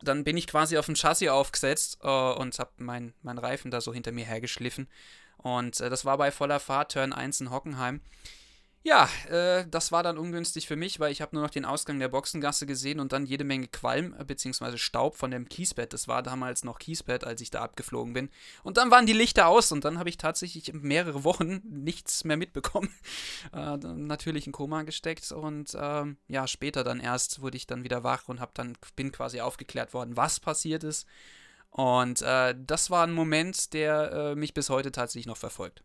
Dann bin ich quasi auf dem Chassis aufgesetzt äh, und habe meinen mein Reifen da so hinter mir hergeschliffen. Und äh, das war bei voller Fahrt, Turn 1 in Hockenheim. Ja, äh, das war dann ungünstig für mich, weil ich habe nur noch den Ausgang der Boxengasse gesehen und dann jede Menge Qualm äh, bzw. Staub von dem Kiesbett. Das war damals noch Kiesbett, als ich da abgeflogen bin. Und dann waren die Lichter aus und dann habe ich tatsächlich mehrere Wochen nichts mehr mitbekommen. Äh, natürlich in Koma gesteckt und ähm, ja, später dann erst wurde ich dann wieder wach und hab dann bin quasi aufgeklärt worden, was passiert ist. Und äh, das war ein Moment, der äh, mich bis heute tatsächlich noch verfolgt.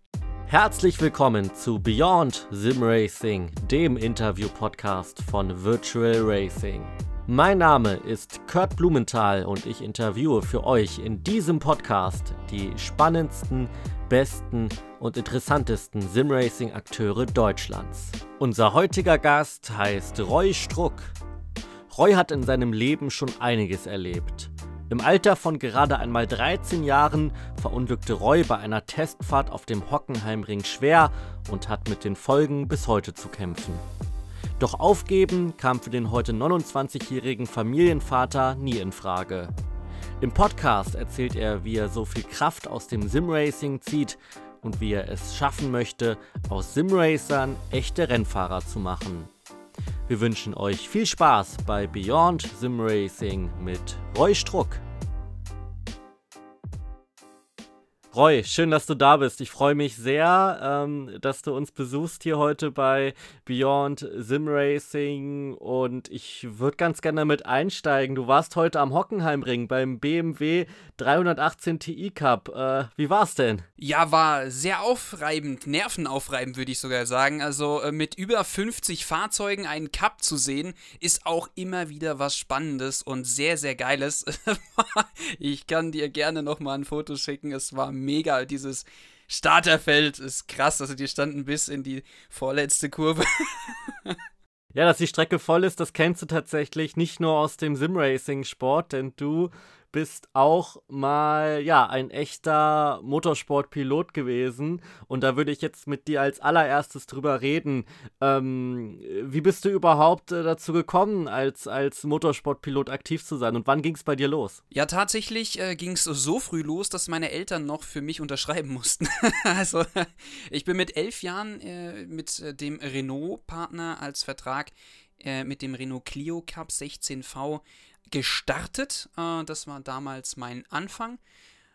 Herzlich willkommen zu Beyond Sim Racing, dem Interview-Podcast von Virtual Racing. Mein Name ist Kurt Blumenthal und ich interviewe für euch in diesem Podcast die spannendsten, besten und interessantesten Simracing-Akteure Deutschlands. Unser heutiger Gast heißt Roy Struck. Roy hat in seinem Leben schon einiges erlebt. Im Alter von gerade einmal 13 Jahren verunglückte Roy bei einer Testfahrt auf dem Hockenheimring schwer und hat mit den Folgen bis heute zu kämpfen. Doch aufgeben kam für den heute 29-jährigen Familienvater nie in Frage. Im Podcast erzählt er, wie er so viel Kraft aus dem Simracing zieht und wie er es schaffen möchte, aus Simracern echte Rennfahrer zu machen. Wir wünschen euch viel Spaß bei Beyond Sim Racing mit Roy Struck. Roy, schön, dass du da bist. Ich freue mich sehr, ähm, dass du uns besuchst hier heute bei Beyond Sim Racing und ich würde ganz gerne damit einsteigen. Du warst heute am Hockenheimring beim BMW 318 Ti Cup. Äh, wie war's denn? Ja, war sehr aufreibend, nervenaufreibend würde ich sogar sagen. Also äh, mit über 50 Fahrzeugen einen Cup zu sehen, ist auch immer wieder was Spannendes und sehr, sehr Geiles. ich kann dir gerne nochmal ein Foto schicken. Es war mega. Dieses Starterfeld ist krass. Also die standen bis in die vorletzte Kurve. ja, dass die Strecke voll ist, das kennst du tatsächlich nicht nur aus dem Simracing-Sport, denn du bist auch mal ja ein echter Motorsportpilot gewesen und da würde ich jetzt mit dir als allererstes drüber reden. Ähm, wie bist du überhaupt äh, dazu gekommen, als, als Motorsportpilot aktiv zu sein und wann ging es bei dir los? Ja, tatsächlich äh, ging es so früh los, dass meine Eltern noch für mich unterschreiben mussten. also ich bin mit elf Jahren äh, mit äh, dem Renault-Partner als Vertrag äh, mit dem Renault Clio Cup 16V gestartet. Äh, das war damals mein Anfang.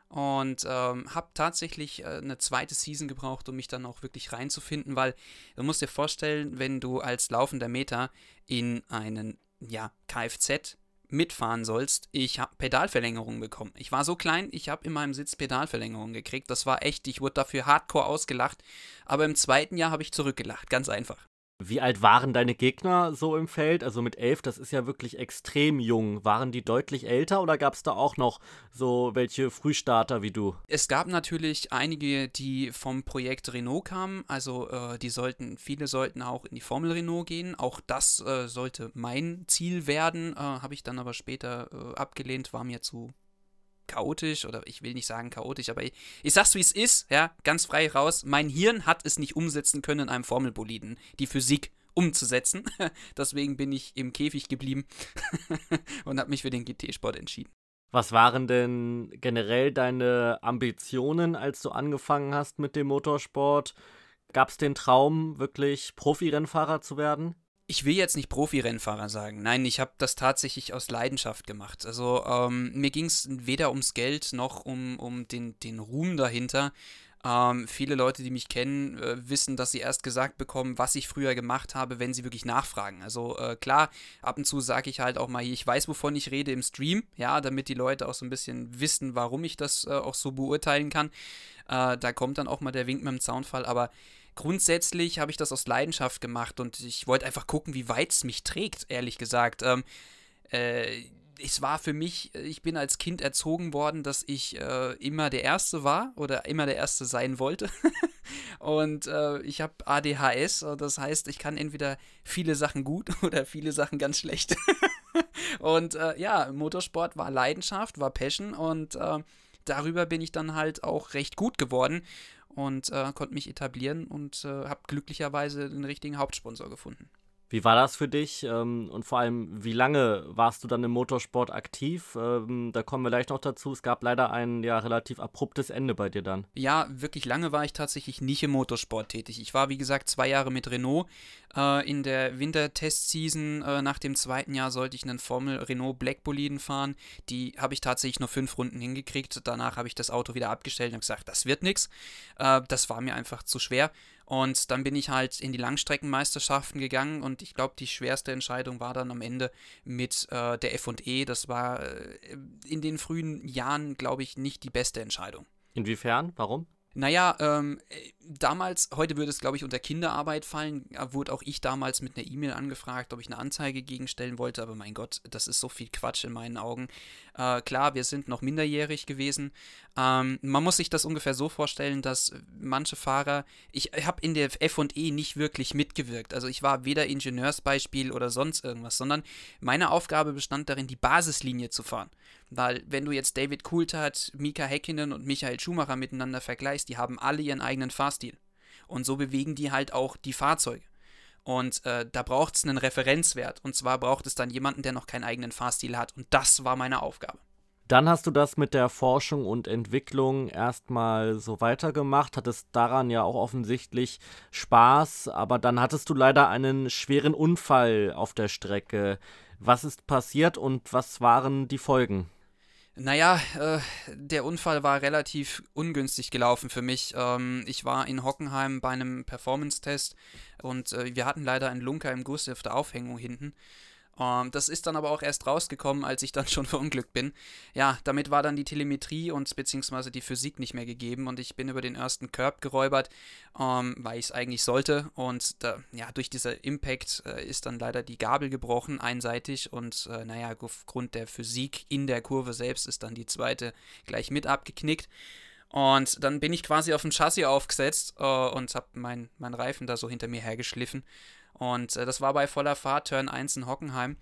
Und ähm, habe tatsächlich äh, eine zweite Season gebraucht, um mich dann auch wirklich reinzufinden, weil du musst dir vorstellen, wenn du als laufender Meter in einen ja, Kfz mitfahren sollst, ich habe Pedalverlängerung bekommen. Ich war so klein, ich habe in meinem Sitz Pedalverlängerung gekriegt. Das war echt, ich wurde dafür hardcore ausgelacht. Aber im zweiten Jahr habe ich zurückgelacht, ganz einfach. Wie alt waren deine Gegner so im Feld? Also mit elf, das ist ja wirklich extrem jung. Waren die deutlich älter oder gab es da auch noch so welche Frühstarter wie du? Es gab natürlich einige, die vom Projekt Renault kamen. Also äh, die sollten, viele sollten auch in die Formel Renault gehen. Auch das äh, sollte mein Ziel werden. Äh, Habe ich dann aber später äh, abgelehnt, war mir zu chaotisch oder ich will nicht sagen chaotisch, aber ich, ich sag's wie es ist, ja, ganz frei raus. Mein Hirn hat es nicht umsetzen können in einem Formelboliden, die Physik umzusetzen. Deswegen bin ich im Käfig geblieben und habe mich für den GT-Sport entschieden. Was waren denn generell deine Ambitionen, als du angefangen hast mit dem Motorsport? Gab es den Traum, wirklich Profirennfahrer zu werden? Ich will jetzt nicht Profi-Rennfahrer sagen. Nein, ich habe das tatsächlich aus Leidenschaft gemacht. Also ähm, mir ging es weder ums Geld noch um, um den, den Ruhm dahinter. Ähm, viele Leute, die mich kennen, äh, wissen, dass sie erst gesagt bekommen, was ich früher gemacht habe, wenn sie wirklich nachfragen. Also äh, klar, ab und zu sage ich halt auch mal, ich weiß, wovon ich rede im Stream, ja, damit die Leute auch so ein bisschen wissen, warum ich das äh, auch so beurteilen kann. Äh, da kommt dann auch mal der Wink mit dem Zaunfall, aber grundsätzlich habe ich das aus Leidenschaft gemacht und ich wollte einfach gucken, wie weit es mich trägt, ehrlich gesagt. Ähm, äh, es war für mich, ich bin als Kind erzogen worden, dass ich äh, immer der Erste war oder immer der Erste sein wollte. und äh, ich habe ADHS, das heißt, ich kann entweder viele Sachen gut oder viele Sachen ganz schlecht. und äh, ja, Motorsport war Leidenschaft, war Passion und äh, darüber bin ich dann halt auch recht gut geworden und äh, konnte mich etablieren und äh, habe glücklicherweise den richtigen Hauptsponsor gefunden. Wie war das für dich ähm, und vor allem, wie lange warst du dann im Motorsport aktiv? Ähm, da kommen wir gleich noch dazu. Es gab leider ein ja relativ abruptes Ende bei dir dann. Ja, wirklich lange war ich tatsächlich nicht im Motorsport tätig. Ich war, wie gesagt, zwei Jahre mit Renault. Äh, in der Wintertestseason äh, nach dem zweiten Jahr sollte ich einen Formel Renault Black Boliden fahren. Die habe ich tatsächlich nur fünf Runden hingekriegt. Danach habe ich das Auto wieder abgestellt und gesagt, das wird nichts. Äh, das war mir einfach zu schwer. Und dann bin ich halt in die Langstreckenmeisterschaften gegangen und ich glaube, die schwerste Entscheidung war dann am Ende mit äh, der FE. Das war äh, in den frühen Jahren, glaube ich, nicht die beste Entscheidung. Inwiefern? Warum? Naja, ähm, damals, heute würde es, glaube ich, unter Kinderarbeit fallen, wurde auch ich damals mit einer E-Mail angefragt, ob ich eine Anzeige gegenstellen wollte, aber mein Gott, das ist so viel Quatsch in meinen Augen. Äh, klar, wir sind noch minderjährig gewesen. Ähm, man muss sich das ungefähr so vorstellen, dass manche Fahrer, ich habe in der FE nicht wirklich mitgewirkt. Also ich war weder Ingenieursbeispiel oder sonst irgendwas, sondern meine Aufgabe bestand darin, die Basislinie zu fahren. Weil wenn du jetzt David Coulthard, Mika Häkkinen und Michael Schumacher miteinander vergleichst, die haben alle ihren eigenen Fahrstil. Und so bewegen die halt auch die Fahrzeuge. Und äh, da braucht es einen Referenzwert. Und zwar braucht es dann jemanden, der noch keinen eigenen Fahrstil hat. Und das war meine Aufgabe. Dann hast du das mit der Forschung und Entwicklung erstmal so weitergemacht, hattest daran ja auch offensichtlich Spaß, aber dann hattest du leider einen schweren Unfall auf der Strecke. Was ist passiert und was waren die Folgen? Naja, äh, der Unfall war relativ ungünstig gelaufen für mich. Ähm, ich war in Hockenheim bei einem Performance-Test und äh, wir hatten leider einen Lunker im Guss auf der Aufhängung hinten. Um, ähm, das ist dann aber auch erst rausgekommen, als ich dann schon verunglückt bin. Ja, damit war dann die Telemetrie und beziehungsweise die Physik nicht mehr gegeben und ich bin über den ersten Curb geräubert, um, ähm, weil ich es eigentlich sollte. Und da, ja, durch dieser Impact äh, ist dann leider die Gabel gebrochen, einseitig. Und äh, naja, aufgrund der Physik in der Kurve selbst ist dann die zweite gleich mit abgeknickt. Und dann bin ich quasi auf dem Chassis aufgesetzt äh, und habe meinen mein Reifen da so hinter mir hergeschliffen. Und äh, das war bei voller Fahrt, Turn 1 in Hockenheim.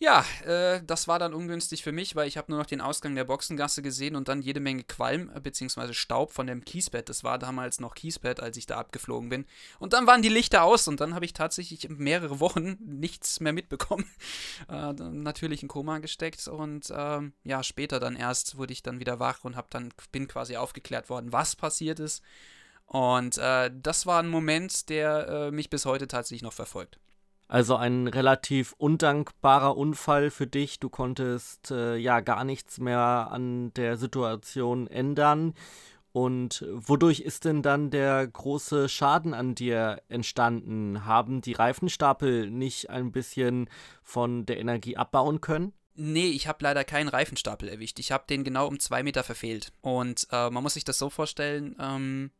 Ja, äh, das war dann ungünstig für mich, weil ich habe nur noch den Ausgang der Boxengasse gesehen und dann jede Menge Qualm äh, bzw. Staub von dem Kiesbett. Das war damals noch Kiesbett, als ich da abgeflogen bin. Und dann waren die Lichter aus und dann habe ich tatsächlich mehrere Wochen nichts mehr mitbekommen. Äh, natürlich in Koma gesteckt und ähm, ja, später dann erst wurde ich dann wieder wach und habe dann bin quasi aufgeklärt worden, was passiert ist. Und äh, das war ein Moment, der äh, mich bis heute tatsächlich noch verfolgt. Also ein relativ undankbarer Unfall für dich. Du konntest äh, ja gar nichts mehr an der Situation ändern. Und wodurch ist denn dann der große Schaden an dir entstanden? Haben die Reifenstapel nicht ein bisschen von der Energie abbauen können? Nee, ich habe leider keinen Reifenstapel erwischt. Ich habe den genau um zwei Meter verfehlt. Und äh, man muss sich das so vorstellen, ähm,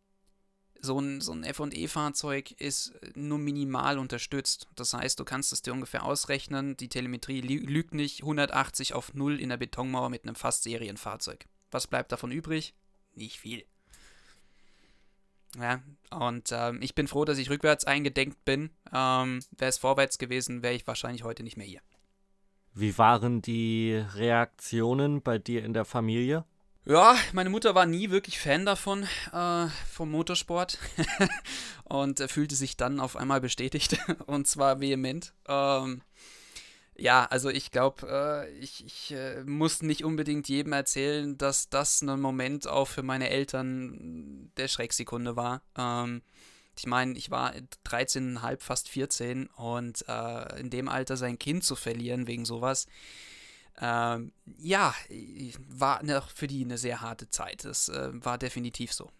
so ein, so ein FE-Fahrzeug ist nur minimal unterstützt. Das heißt, du kannst es dir ungefähr ausrechnen. Die Telemetrie lügt nicht 180 auf 0 in der Betonmauer mit einem fast Serienfahrzeug. Was bleibt davon übrig? Nicht viel. Ja, und ähm, ich bin froh, dass ich rückwärts eingedenkt bin. Ähm, wäre es vorwärts gewesen, wäre ich wahrscheinlich heute nicht mehr hier. Wie waren die Reaktionen bei dir in der Familie? Ja, meine Mutter war nie wirklich Fan davon, äh, vom Motorsport und äh, fühlte sich dann auf einmal bestätigt und zwar vehement. Ähm, ja, also ich glaube, äh, ich, ich äh, muss nicht unbedingt jedem erzählen, dass das ein Moment auch für meine Eltern der Schrecksekunde war. Ähm, ich meine, ich war 13,5, fast 14 und äh, in dem Alter sein Kind zu verlieren wegen sowas, ähm, ja, war noch für die eine sehr harte Zeit. Das äh, war definitiv so.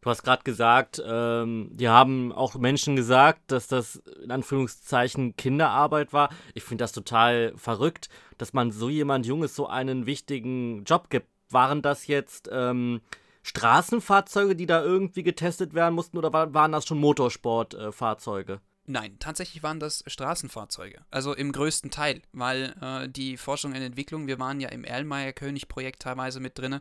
Du hast gerade gesagt, ähm, die haben auch Menschen gesagt, dass das in Anführungszeichen Kinderarbeit war. Ich finde das total verrückt, dass man so jemand Junges so einen wichtigen Job gibt. Waren das jetzt ähm, Straßenfahrzeuge, die da irgendwie getestet werden mussten, oder waren das schon Motorsportfahrzeuge? Äh, Nein, tatsächlich waren das Straßenfahrzeuge. Also im größten Teil, weil äh, die Forschung und Entwicklung, wir waren ja im Erlmeyer-König-Projekt teilweise mit drin.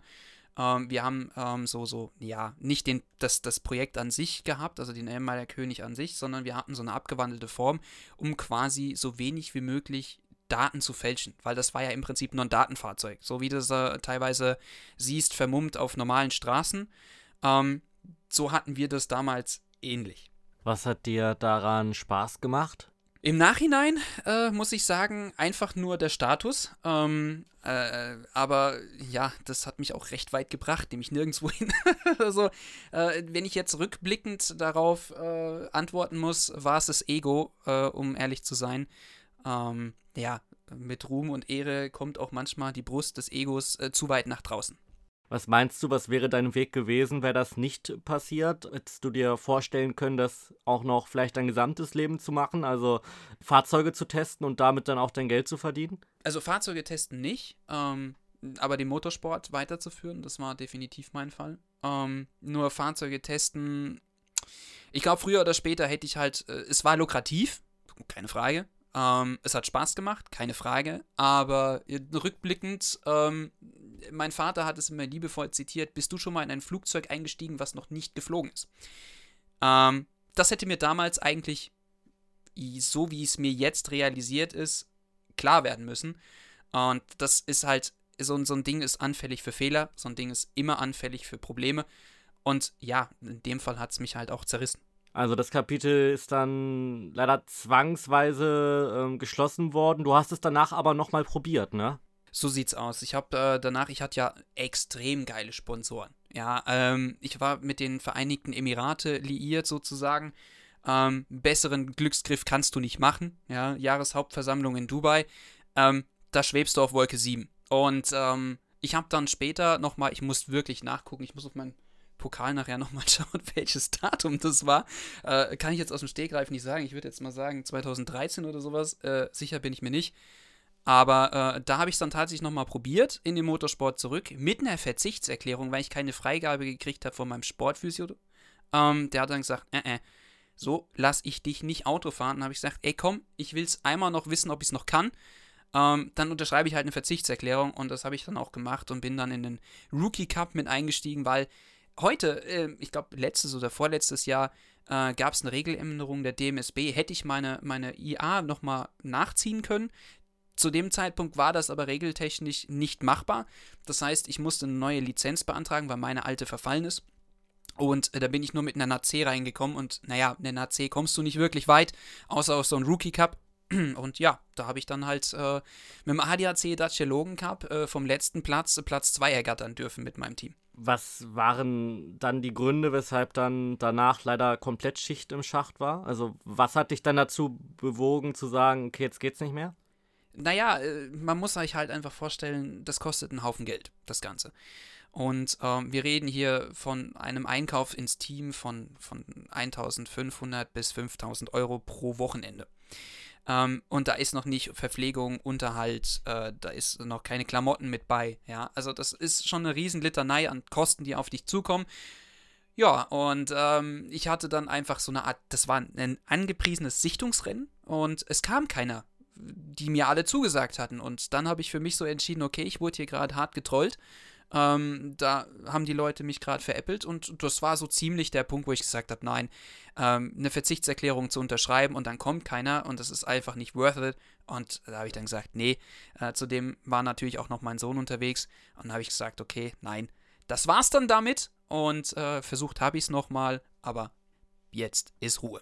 Ähm, wir haben ähm, so, so, ja, nicht den, das, das Projekt an sich gehabt, also den Erlmeyer-König an sich, sondern wir hatten so eine abgewandelte Form, um quasi so wenig wie möglich Daten zu fälschen, weil das war ja im Prinzip nur ein Datenfahrzeug. So wie du es äh, teilweise siehst, vermummt auf normalen Straßen. Ähm, so hatten wir das damals ähnlich. Was hat dir daran Spaß gemacht? Im Nachhinein äh, muss ich sagen, einfach nur der Status. Ähm, äh, aber ja, das hat mich auch recht weit gebracht, nämlich nirgendwo hin. also, äh, wenn ich jetzt rückblickend darauf äh, antworten muss, war es das Ego, äh, um ehrlich zu sein. Ähm, ja, mit Ruhm und Ehre kommt auch manchmal die Brust des Egos äh, zu weit nach draußen. Was meinst du, was wäre dein Weg gewesen, wäre das nicht passiert? Hättest du dir vorstellen können, das auch noch vielleicht dein gesamtes Leben zu machen, also Fahrzeuge zu testen und damit dann auch dein Geld zu verdienen? Also Fahrzeuge testen nicht, ähm, aber den Motorsport weiterzuführen, das war definitiv mein Fall. Ähm, nur Fahrzeuge testen, ich glaube, früher oder später hätte ich halt, äh, es war lukrativ, keine Frage, ähm, es hat Spaß gemacht, keine Frage. Aber rückblickend, ähm, mein Vater hat es immer liebevoll zitiert: Bist du schon mal in ein Flugzeug eingestiegen, was noch nicht geflogen ist? Ähm, das hätte mir damals eigentlich, so wie es mir jetzt realisiert ist, klar werden müssen. Und das ist halt, so, so ein Ding ist anfällig für Fehler, so ein Ding ist immer anfällig für Probleme. Und ja, in dem Fall hat es mich halt auch zerrissen. Also das Kapitel ist dann leider zwangsweise ähm, geschlossen worden. Du hast es danach aber nochmal probiert, ne? So sieht's aus. Ich habe äh, danach, ich hatte ja extrem geile Sponsoren. Ja, ähm, ich war mit den Vereinigten Emirate liiert sozusagen. Ähm, besseren Glücksgriff kannst du nicht machen. Ja, Jahreshauptversammlung in Dubai. Ähm, da schwebst du auf Wolke 7. Und ähm, ich habe dann später nochmal, ich muss wirklich nachgucken, ich muss auf meinen Pokal nachher nochmal schauen, welches Datum das war. Äh, kann ich jetzt aus dem Stegreif nicht sagen. Ich würde jetzt mal sagen 2013 oder sowas. Äh, sicher bin ich mir nicht. Aber äh, da habe ich es dann tatsächlich nochmal probiert, in den Motorsport zurück, mit einer Verzichtserklärung, weil ich keine Freigabe gekriegt habe von meinem Sportphysio. Ähm, der hat dann gesagt, äh, äh, so lasse ich dich nicht Auto fahren. Dann habe ich gesagt, ey komm, ich will es einmal noch wissen, ob ich es noch kann. Ähm, dann unterschreibe ich halt eine Verzichtserklärung und das habe ich dann auch gemacht und bin dann in den Rookie Cup mit eingestiegen, weil heute, äh, ich glaube letztes oder vorletztes Jahr, äh, gab es eine Regeländerung der DMSB. Hätte ich meine, meine IA nochmal nachziehen können. Zu dem Zeitpunkt war das aber regeltechnisch nicht machbar. Das heißt, ich musste eine neue Lizenz beantragen, weil meine alte verfallen ist. Und äh, da bin ich nur mit einer NAC reingekommen und naja, mit einer NAC kommst du nicht wirklich weit, außer auf so einen Rookie Cup. Und ja, da habe ich dann halt äh, mit dem ADAC Dacia Logan Cup äh, vom letzten Platz Platz 2 ergattern dürfen mit meinem Team. Was waren dann die Gründe, weshalb dann danach leider komplett Schicht im Schacht war? Also, was hat dich dann dazu bewogen zu sagen, okay, jetzt geht's nicht mehr? Naja, äh, man muss sich halt einfach vorstellen, das kostet einen Haufen Geld, das Ganze. Und ähm, wir reden hier von einem Einkauf ins Team von, von 1500 bis 5000 Euro pro Wochenende. Ähm, und da ist noch nicht Verpflegung, Unterhalt, äh, da ist noch keine Klamotten mit bei. Ja, also das ist schon eine Riesenlitanei an Kosten, die auf dich zukommen. Ja, und ähm, ich hatte dann einfach so eine Art, das war ein angepriesenes Sichtungsrennen und es kam keiner, die mir alle zugesagt hatten. Und dann habe ich für mich so entschieden, okay, ich wurde hier gerade hart getrollt ähm, da haben die Leute mich gerade veräppelt und das war so ziemlich der Punkt, wo ich gesagt habe, nein, ähm, eine Verzichtserklärung zu unterschreiben und dann kommt keiner und das ist einfach nicht worth it. Und da habe ich dann gesagt, nee, äh, zudem war natürlich auch noch mein Sohn unterwegs und habe ich gesagt, okay, nein, das war's dann damit und äh, versucht habe ich es nochmal, aber jetzt ist Ruhe.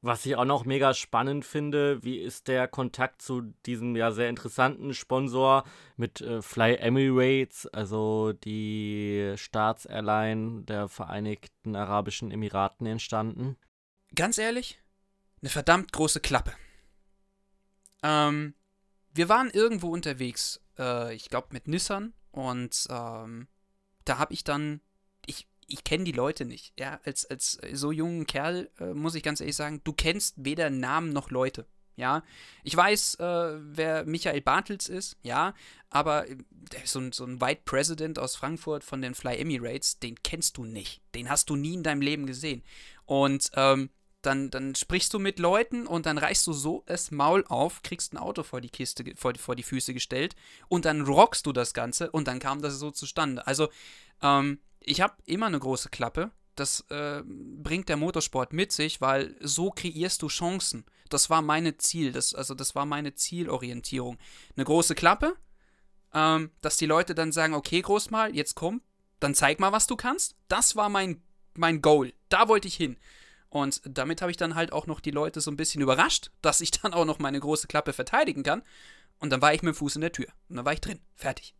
Was ich auch noch mega spannend finde, wie ist der Kontakt zu diesem ja sehr interessanten Sponsor mit äh, Fly Emirates, also die Staatsairline der Vereinigten Arabischen Emiraten entstanden? Ganz ehrlich, eine verdammt große Klappe. Ähm, wir waren irgendwo unterwegs, äh, ich glaube mit Nissan und ähm, da habe ich dann ich kenne die Leute nicht. Ja, als, als so jungen Kerl äh, muss ich ganz ehrlich sagen, du kennst weder Namen noch Leute. Ja, ich weiß, äh, wer Michael Bartels ist, ja, aber äh, so ein, so ein White President aus Frankfurt von den Fly Emirates, den kennst du nicht. Den hast du nie in deinem Leben gesehen. Und ähm, dann, dann sprichst du mit Leuten und dann reißt du so das Maul auf, kriegst ein Auto vor die Kiste, vor, vor die Füße gestellt und dann rockst du das Ganze und dann kam das so zustande. Also, ähm, ich habe immer eine große Klappe. Das äh, bringt der Motorsport mit sich, weil so kreierst du Chancen. Das war meine Ziel, das, also das war meine Zielorientierung. Eine große Klappe, ähm, dass die Leute dann sagen, okay, Großmal, jetzt komm, dann zeig mal, was du kannst. Das war mein, mein Goal. Da wollte ich hin. Und damit habe ich dann halt auch noch die Leute so ein bisschen überrascht, dass ich dann auch noch meine große Klappe verteidigen kann. Und dann war ich mit dem Fuß in der Tür. Und dann war ich drin. Fertig.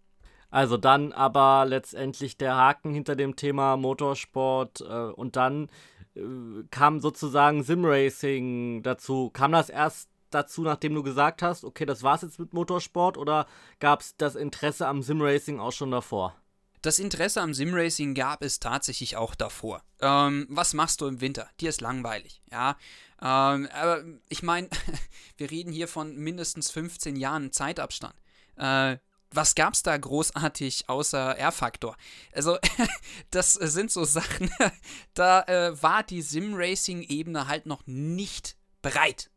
Also dann aber letztendlich der Haken hinter dem Thema Motorsport äh, und dann äh, kam sozusagen Simracing dazu. Kam das erst dazu, nachdem du gesagt hast, okay, das war's jetzt mit Motorsport oder gab es das Interesse am Simracing auch schon davor? Das Interesse am Simracing gab es tatsächlich auch davor. Ähm, was machst du im Winter? Dir ist langweilig, ja. Ähm, aber ich meine, wir reden hier von mindestens 15 Jahren Zeitabstand. Äh, was gab's da großartig außer R-Faktor? Also, das sind so Sachen, da äh, war die Sim-Racing-Ebene halt noch nicht bereit.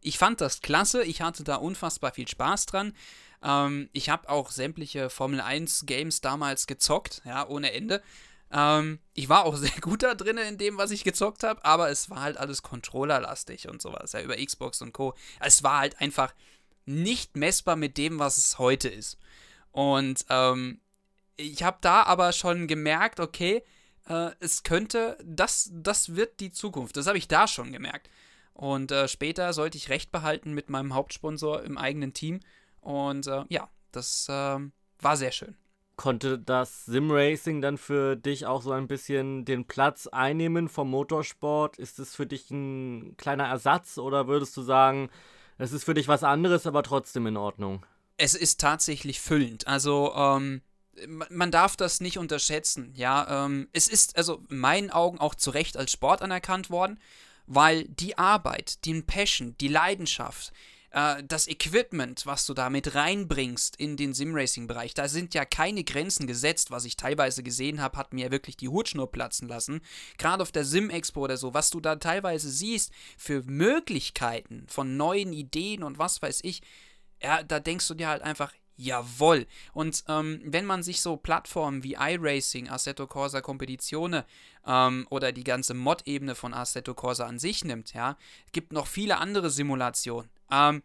Ich fand das klasse, ich hatte da unfassbar viel Spaß dran. Ähm, ich habe auch sämtliche Formel 1 Games damals gezockt, ja, ohne Ende. Ähm, ich war auch sehr gut da drin in dem, was ich gezockt habe, aber es war halt alles Controllerlastig und sowas, ja, über Xbox und Co. Es war halt einfach nicht messbar mit dem, was es heute ist. Und ähm, ich habe da aber schon gemerkt, okay, äh, es könnte, das, das wird die Zukunft. Das habe ich da schon gemerkt. Und äh, später sollte ich Recht behalten mit meinem Hauptsponsor im eigenen Team. Und äh, ja, das ähm, war sehr schön. Konnte das Simracing dann für dich auch so ein bisschen den Platz einnehmen vom Motorsport? Ist es für dich ein kleiner Ersatz oder würdest du sagen, es ist für dich was anderes, aber trotzdem in Ordnung? Es ist tatsächlich füllend. Also, ähm, man darf das nicht unterschätzen, ja. Ähm, es ist also in meinen Augen auch zu Recht als Sport anerkannt worden weil die Arbeit, den Passion, die Leidenschaft, äh, das Equipment, was du da mit reinbringst in den Simracing-Bereich, da sind ja keine Grenzen gesetzt. Was ich teilweise gesehen habe, hat mir wirklich die Hutschnur platzen lassen. Gerade auf der Sim-Expo oder so, was du da teilweise siehst für Möglichkeiten von neuen Ideen und was weiß ich, ja, da denkst du dir halt einfach, Jawoll. Und ähm, wenn man sich so Plattformen wie iRacing, Assetto Corsa Competizione ähm, oder die ganze Mod-Ebene von Assetto Corsa an sich nimmt, ja, gibt noch viele andere Simulationen. Ähm,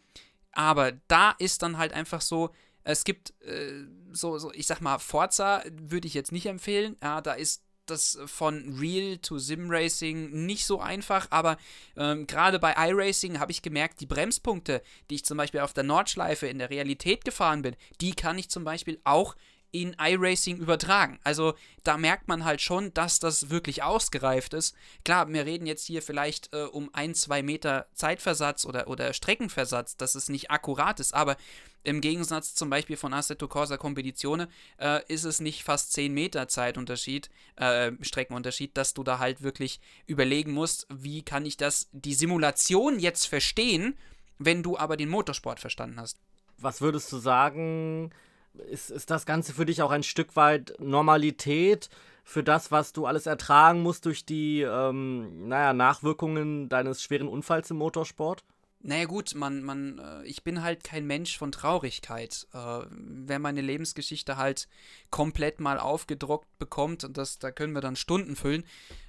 aber da ist dann halt einfach so, es gibt äh, so, so, ich sag mal, Forza würde ich jetzt nicht empfehlen. Ja, da ist das von Real to Sim Racing nicht so einfach, aber ähm, gerade bei iRacing habe ich gemerkt, die Bremspunkte, die ich zum Beispiel auf der Nordschleife in der Realität gefahren bin, die kann ich zum Beispiel auch in iRacing übertragen. Also da merkt man halt schon, dass das wirklich ausgereift ist. Klar, wir reden jetzt hier vielleicht äh, um ein, zwei Meter Zeitversatz oder, oder Streckenversatz, dass es nicht akkurat ist, aber im Gegensatz zum Beispiel von Assetto Corsa Competizione äh, ist es nicht fast 10 Meter Zeitunterschied, äh, Streckenunterschied, dass du da halt wirklich überlegen musst, wie kann ich das, die Simulation jetzt verstehen, wenn du aber den Motorsport verstanden hast. Was würdest du sagen, ist, ist das Ganze für dich auch ein Stück weit Normalität für das, was du alles ertragen musst durch die, ähm, naja, Nachwirkungen deines schweren Unfalls im Motorsport? Naja gut, man, man, äh, ich bin halt kein Mensch von Traurigkeit. Äh, wer meine Lebensgeschichte halt komplett mal aufgedruckt bekommt, und das, da können wir dann Stunden füllen,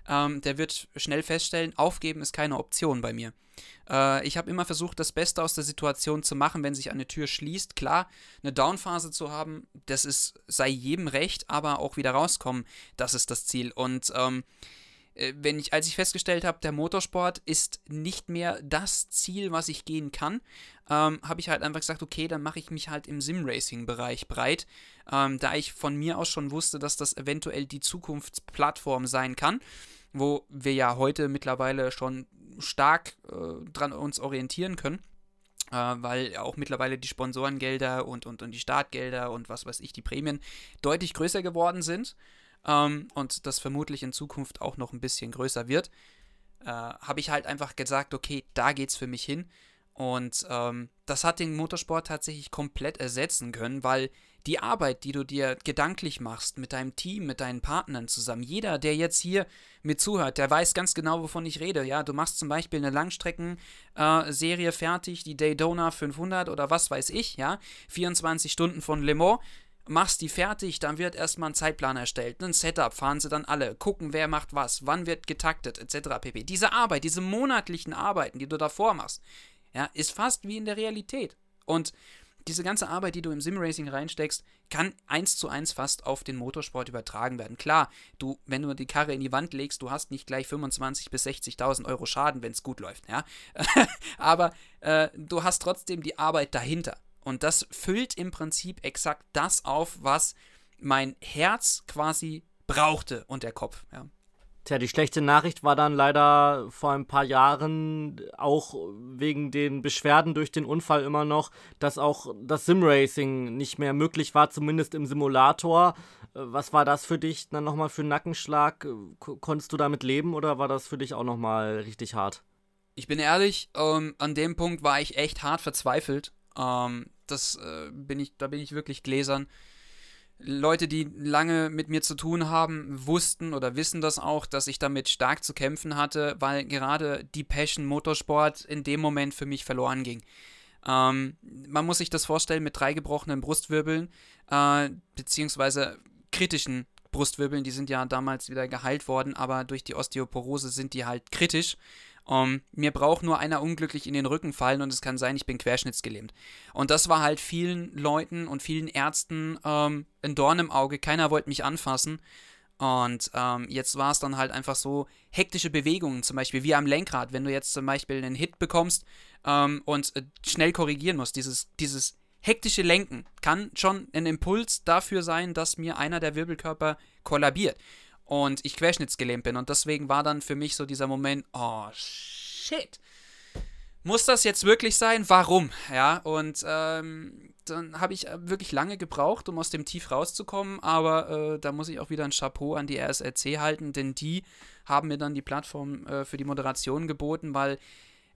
ähm, der wird schnell feststellen, aufgeben ist keine Option bei mir. Äh, ich habe immer versucht, das Beste aus der Situation zu machen, wenn sich eine Tür schließt. Klar, eine Downphase zu haben, das ist, sei jedem recht, aber auch wieder rauskommen, das ist das Ziel. Und ähm, äh, wenn ich, als ich festgestellt habe, der Motorsport ist nicht mehr das Ziel, was ich gehen kann, ähm, habe ich halt einfach gesagt, okay, dann mache ich mich halt im Sim-Racing-Bereich breit, ähm, da ich von mir aus schon wusste, dass das eventuell die Zukunftsplattform sein kann, wo wir ja heute mittlerweile schon stark äh, dran uns orientieren können. Äh, weil auch mittlerweile die Sponsorengelder und, und, und die Startgelder und was weiß ich, die Prämien deutlich größer geworden sind ähm, und das vermutlich in Zukunft auch noch ein bisschen größer wird, äh, habe ich halt einfach gesagt, okay, da geht's für mich hin. Und ähm, das hat den Motorsport tatsächlich komplett ersetzen können, weil die Arbeit, die du dir gedanklich machst mit deinem Team, mit deinen Partnern zusammen, jeder, der jetzt hier mit zuhört, der weiß ganz genau, wovon ich rede. Ja, du machst zum Beispiel eine Langstreckenserie äh, fertig, die Daytona 500 oder was weiß ich, ja, 24 Stunden von Le Mans machst die fertig, dann wird erstmal ein Zeitplan erstellt, ein Setup, fahren sie dann alle, gucken, wer macht was, wann wird getaktet, etc. pp. Diese Arbeit, diese monatlichen Arbeiten, die du davor machst, ja, ist fast wie in der Realität. Und diese ganze Arbeit, die du im Simracing reinsteckst, kann eins zu eins fast auf den Motorsport übertragen werden. Klar, du, wenn du die Karre in die Wand legst, du hast nicht gleich 25.000 bis 60.000 Euro Schaden, wenn es gut läuft, ja. Aber äh, du hast trotzdem die Arbeit dahinter. Und das füllt im Prinzip exakt das auf, was mein Herz quasi brauchte und der Kopf, ja. Tja, die schlechte Nachricht war dann leider vor ein paar Jahren auch wegen den Beschwerden durch den Unfall immer noch, dass auch das Simracing nicht mehr möglich war, zumindest im Simulator. Was war das für dich dann nochmal für einen Nackenschlag? Konntest du damit leben oder war das für dich auch nochmal richtig hart? Ich bin ehrlich, ähm, an dem Punkt war ich echt hart verzweifelt. Ähm, das äh, bin ich, da bin ich wirklich gläsern. Leute, die lange mit mir zu tun haben, wussten oder wissen das auch, dass ich damit stark zu kämpfen hatte, weil gerade die Passion Motorsport in dem Moment für mich verloren ging. Ähm, man muss sich das vorstellen mit drei gebrochenen Brustwirbeln, äh, beziehungsweise kritischen Brustwirbeln, die sind ja damals wieder geheilt worden, aber durch die Osteoporose sind die halt kritisch. Um, ähm, mir braucht nur einer unglücklich in den Rücken fallen und es kann sein, ich bin querschnittsgelähmt. Und das war halt vielen Leuten und vielen Ärzten ähm, ein Dorn im Auge. Keiner wollte mich anfassen. Und ähm, jetzt war es dann halt einfach so hektische Bewegungen, zum Beispiel wie am Lenkrad, wenn du jetzt zum Beispiel einen Hit bekommst ähm, und äh, schnell korrigieren musst. Dieses, dieses hektische Lenken kann schon ein Impuls dafür sein, dass mir einer der Wirbelkörper kollabiert und ich querschnittsgelähmt bin. Und deswegen war dann für mich so dieser Moment, oh shit. Muss das jetzt wirklich sein? Warum? Ja, und ähm, dann habe ich äh, wirklich lange gebraucht, um aus dem Tief rauszukommen, aber äh, da muss ich auch wieder ein Chapeau an die RSLC halten, denn die haben mir dann die Plattform äh, für die Moderation geboten, weil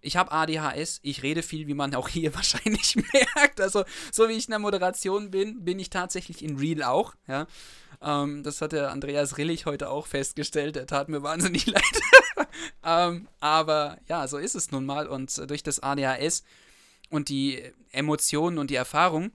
ich habe ADHS, ich rede viel, wie man auch hier wahrscheinlich merkt. Also, so wie ich in der Moderation bin, bin ich tatsächlich in Real auch, ja. Ähm, das hat der Andreas Rillig heute auch festgestellt. Er tat mir wahnsinnig leid. ähm, aber ja, so ist es nun mal. Und durch das ADHS und die Emotionen und die Erfahrung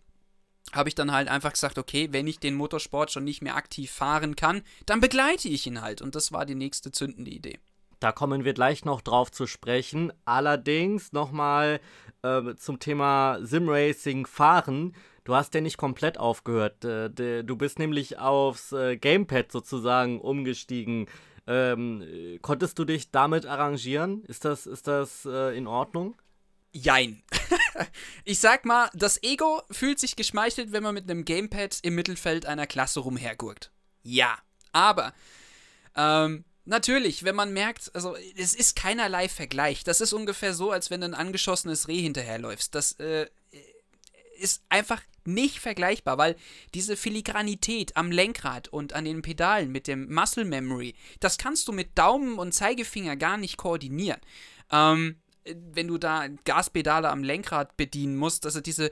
habe ich dann halt einfach gesagt, okay, wenn ich den Motorsport schon nicht mehr aktiv fahren kann, dann begleite ich ihn halt. Und das war die nächste zündende Idee. Da kommen wir gleich noch drauf zu sprechen. Allerdings nochmal äh, zum Thema Simracing fahren. Du hast ja nicht komplett aufgehört. Äh, du bist nämlich aufs äh, Gamepad sozusagen umgestiegen. Ähm, konntest du dich damit arrangieren? Ist das, ist das äh, in Ordnung? Jein. ich sag mal, das Ego fühlt sich geschmeichelt, wenn man mit einem Gamepad im Mittelfeld einer Klasse rumhergurkt. Ja. Aber, ähm, Natürlich, wenn man merkt, also es ist keinerlei Vergleich. Das ist ungefähr so, als wenn du ein angeschossenes Reh hinterherläufst. Das äh, ist einfach nicht vergleichbar, weil diese Filigranität am Lenkrad und an den Pedalen mit dem Muscle Memory, das kannst du mit Daumen und Zeigefinger gar nicht koordinieren. Ähm, wenn du da Gaspedale am Lenkrad bedienen musst, also diese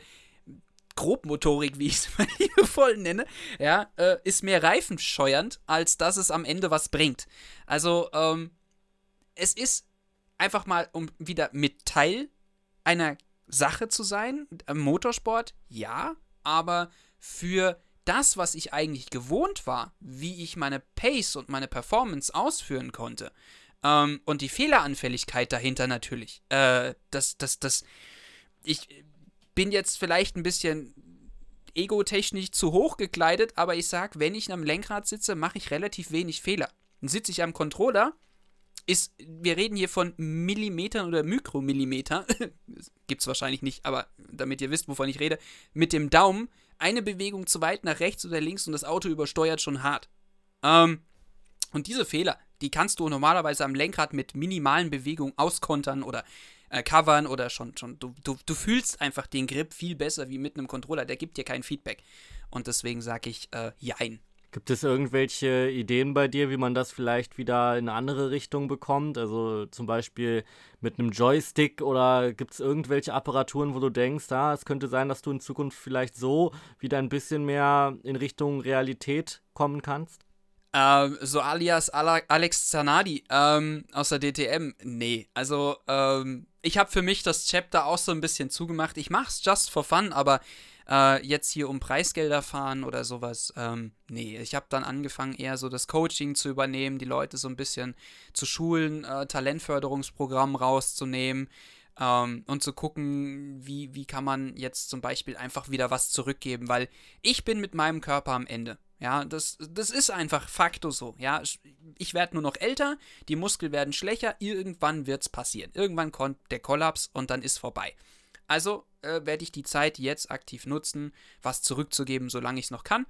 Grobmotorik, wie ich es mal liebevoll nenne, ja, äh, ist mehr reifenscheuernd, als dass es am Ende was bringt. Also, ähm, es ist einfach mal, um wieder mit Teil einer Sache zu sein. Motorsport, ja, aber für das, was ich eigentlich gewohnt war, wie ich meine Pace und meine Performance ausführen konnte, ähm, und die Fehleranfälligkeit dahinter natürlich, äh, das, das, das, ich bin jetzt vielleicht ein bisschen egotechnisch zu hoch gekleidet, aber ich sag, wenn ich am Lenkrad sitze, mache ich relativ wenig Fehler. Dann sitze ich am Controller, ist, wir reden hier von Millimetern oder Mikromillimeter, gibt es wahrscheinlich nicht, aber damit ihr wisst, wovon ich rede, mit dem Daumen eine Bewegung zu weit nach rechts oder links und das Auto übersteuert schon hart. Ähm, und diese Fehler, die kannst du normalerweise am Lenkrad mit minimalen Bewegungen auskontern oder äh, covern oder schon, schon du, du, du fühlst einfach den Grip viel besser wie mit einem Controller, der gibt dir kein Feedback. Und deswegen sage ich, äh, jein. Gibt es irgendwelche Ideen bei dir, wie man das vielleicht wieder in eine andere Richtung bekommt? Also zum Beispiel mit einem Joystick oder gibt es irgendwelche Apparaturen, wo du denkst, ah, es könnte sein, dass du in Zukunft vielleicht so wieder ein bisschen mehr in Richtung Realität kommen kannst? Ähm, so alias Alex Zanadi ähm, aus der DTM. Nee, also ähm, ich habe für mich das Chapter auch so ein bisschen zugemacht. Ich mache es just for fun, aber äh, jetzt hier um Preisgelder fahren oder sowas. Ähm, nee, ich habe dann angefangen, eher so das Coaching zu übernehmen, die Leute so ein bisschen zu schulen, äh, Talentförderungsprogramm rauszunehmen. Ähm, und zu gucken, wie, wie kann man jetzt zum Beispiel einfach wieder was zurückgeben, weil ich bin mit meinem Körper am Ende. Ja, das, das ist einfach Faktor so. Ja, ich werde nur noch älter, die Muskeln werden schwächer, irgendwann wird es passieren. Irgendwann kommt der Kollaps und dann ist vorbei. Also äh, werde ich die Zeit jetzt aktiv nutzen, was zurückzugeben, solange ich es noch kann.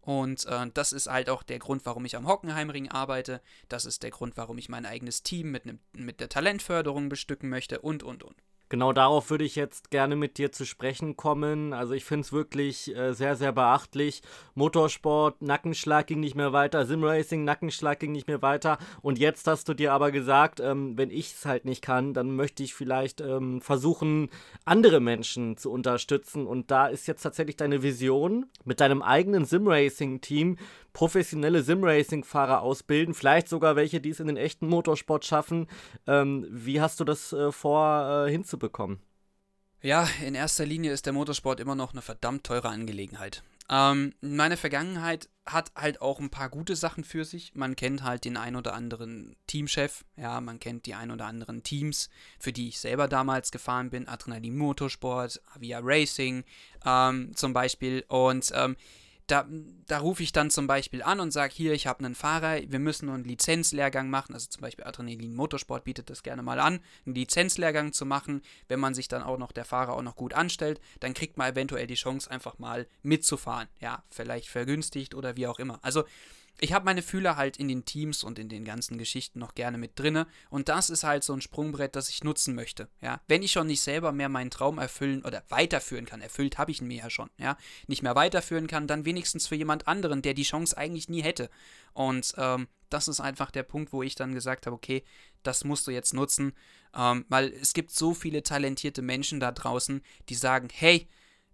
Und äh, das ist halt auch der Grund, warum ich am Hockenheimring arbeite. Das ist der Grund, warum ich mein eigenes Team mit, ne, mit der Talentförderung bestücken möchte und, und, und. Genau darauf würde ich jetzt gerne mit dir zu sprechen kommen. Also ich finde es wirklich äh, sehr, sehr beachtlich. Motorsport, Nackenschlag ging nicht mehr weiter, Simracing, Nackenschlag ging nicht mehr weiter. Und jetzt hast du dir aber gesagt, ähm, wenn ich es halt nicht kann, dann möchte ich vielleicht ähm, versuchen, andere Menschen zu unterstützen. Und da ist jetzt tatsächlich deine Vision, mit deinem eigenen Simracing-Team professionelle Simracing-Fahrer ausbilden, vielleicht sogar welche, die es in den echten Motorsport schaffen. Ähm, wie hast du das äh, vor äh, hinzubekommen? Ja, in erster Linie ist der Motorsport immer noch eine verdammt teure Angelegenheit. Ähm, meine Vergangenheit hat halt auch ein paar gute Sachen für sich. Man kennt halt den ein oder anderen Teamchef, ja, man kennt die ein oder anderen Teams, für die ich selber damals gefahren bin. Adrenalin Motorsport, Avia Racing ähm, zum Beispiel. Und ähm, da, da rufe ich dann zum Beispiel an und sage, hier, ich habe einen Fahrer, wir müssen einen Lizenzlehrgang machen, also zum Beispiel Adrenalin Motorsport bietet das gerne mal an, einen Lizenzlehrgang zu machen. Wenn man sich dann auch noch, der Fahrer auch noch gut anstellt, dann kriegt man eventuell die Chance, einfach mal mitzufahren. Ja, vielleicht vergünstigt oder wie auch immer. Also ich habe meine Fühler halt in den Teams und in den ganzen Geschichten noch gerne mit drinne und das ist halt so ein Sprungbrett, das ich nutzen möchte, ja. Wenn ich schon nicht selber mehr meinen Traum erfüllen oder weiterführen kann, erfüllt habe ich ihn mir ja schon, ja, nicht mehr weiterführen kann, dann wenigstens für jemand anderen, der die Chance eigentlich nie hätte und ähm, das ist einfach der Punkt, wo ich dann gesagt habe, okay, das musst du jetzt nutzen, ähm, weil es gibt so viele talentierte Menschen da draußen, die sagen, hey,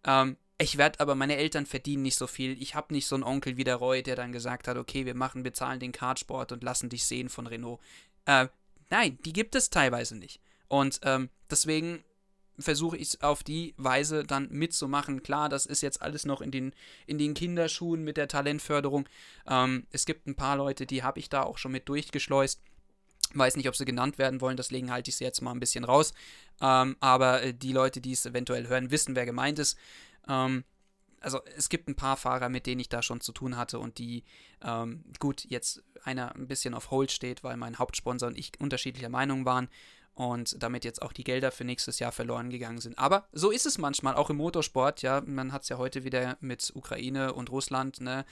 ähm, ich werde aber, meine Eltern verdienen nicht so viel. Ich habe nicht so einen Onkel wie der Roy, der dann gesagt hat, okay, wir machen, bezahlen den Kartsport und lassen dich sehen von Renault. Äh, nein, die gibt es teilweise nicht. Und ähm, deswegen versuche ich es auf die Weise dann mitzumachen. Klar, das ist jetzt alles noch in den, in den Kinderschuhen mit der Talentförderung. Ähm, es gibt ein paar Leute, die habe ich da auch schon mit durchgeschleust. Weiß nicht, ob sie genannt werden wollen, deswegen halte ich sie jetzt mal ein bisschen raus. Ähm, aber äh, die Leute, die es eventuell hören, wissen, wer gemeint ist. Ähm, also es gibt ein paar Fahrer, mit denen ich da schon zu tun hatte und die, ähm, gut, jetzt einer ein bisschen auf Hold steht, weil mein Hauptsponsor und ich unterschiedlicher Meinung waren und damit jetzt auch die Gelder für nächstes Jahr verloren gegangen sind. Aber so ist es manchmal, auch im Motorsport, ja, man hat es ja heute wieder mit Ukraine und Russland, ne,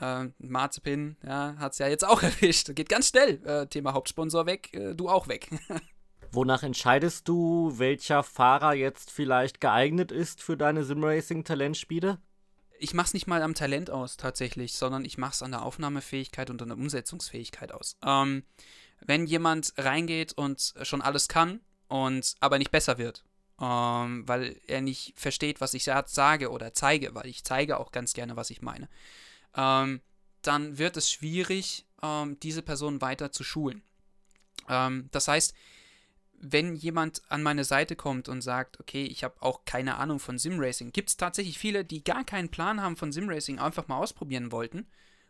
äh, Marzipin, ja, hat es ja jetzt auch erwischt. Geht ganz schnell, äh, Thema Hauptsponsor weg, äh, du auch weg. Wonach entscheidest du, welcher Fahrer jetzt vielleicht geeignet ist für deine Simracing-Talentspiele? Ich mach's nicht mal am Talent aus, tatsächlich, sondern ich mach's an der Aufnahmefähigkeit und an der Umsetzungsfähigkeit aus. Ähm, wenn jemand reingeht und schon alles kann und aber nicht besser wird, ähm, weil er nicht versteht, was ich sage oder zeige, weil ich zeige auch ganz gerne, was ich meine, ähm, dann wird es schwierig, ähm, diese Person weiter zu schulen. Ähm, das heißt, wenn jemand an meine Seite kommt und sagt, okay, ich habe auch keine Ahnung von Simracing, gibt es tatsächlich viele, die gar keinen Plan haben von Simracing, einfach mal ausprobieren wollten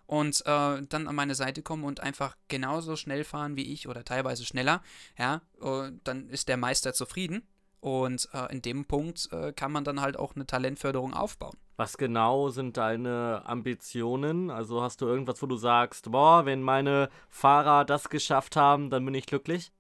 und äh, dann an meine Seite kommen und einfach genauso schnell fahren wie ich oder teilweise schneller, ja, uh, dann ist der Meister zufrieden und äh, in dem Punkt äh, kann man dann halt auch eine Talentförderung aufbauen. Was genau sind deine Ambitionen? Also hast du irgendwas, wo du sagst, boah, wenn meine Fahrer das geschafft haben, dann bin ich glücklich?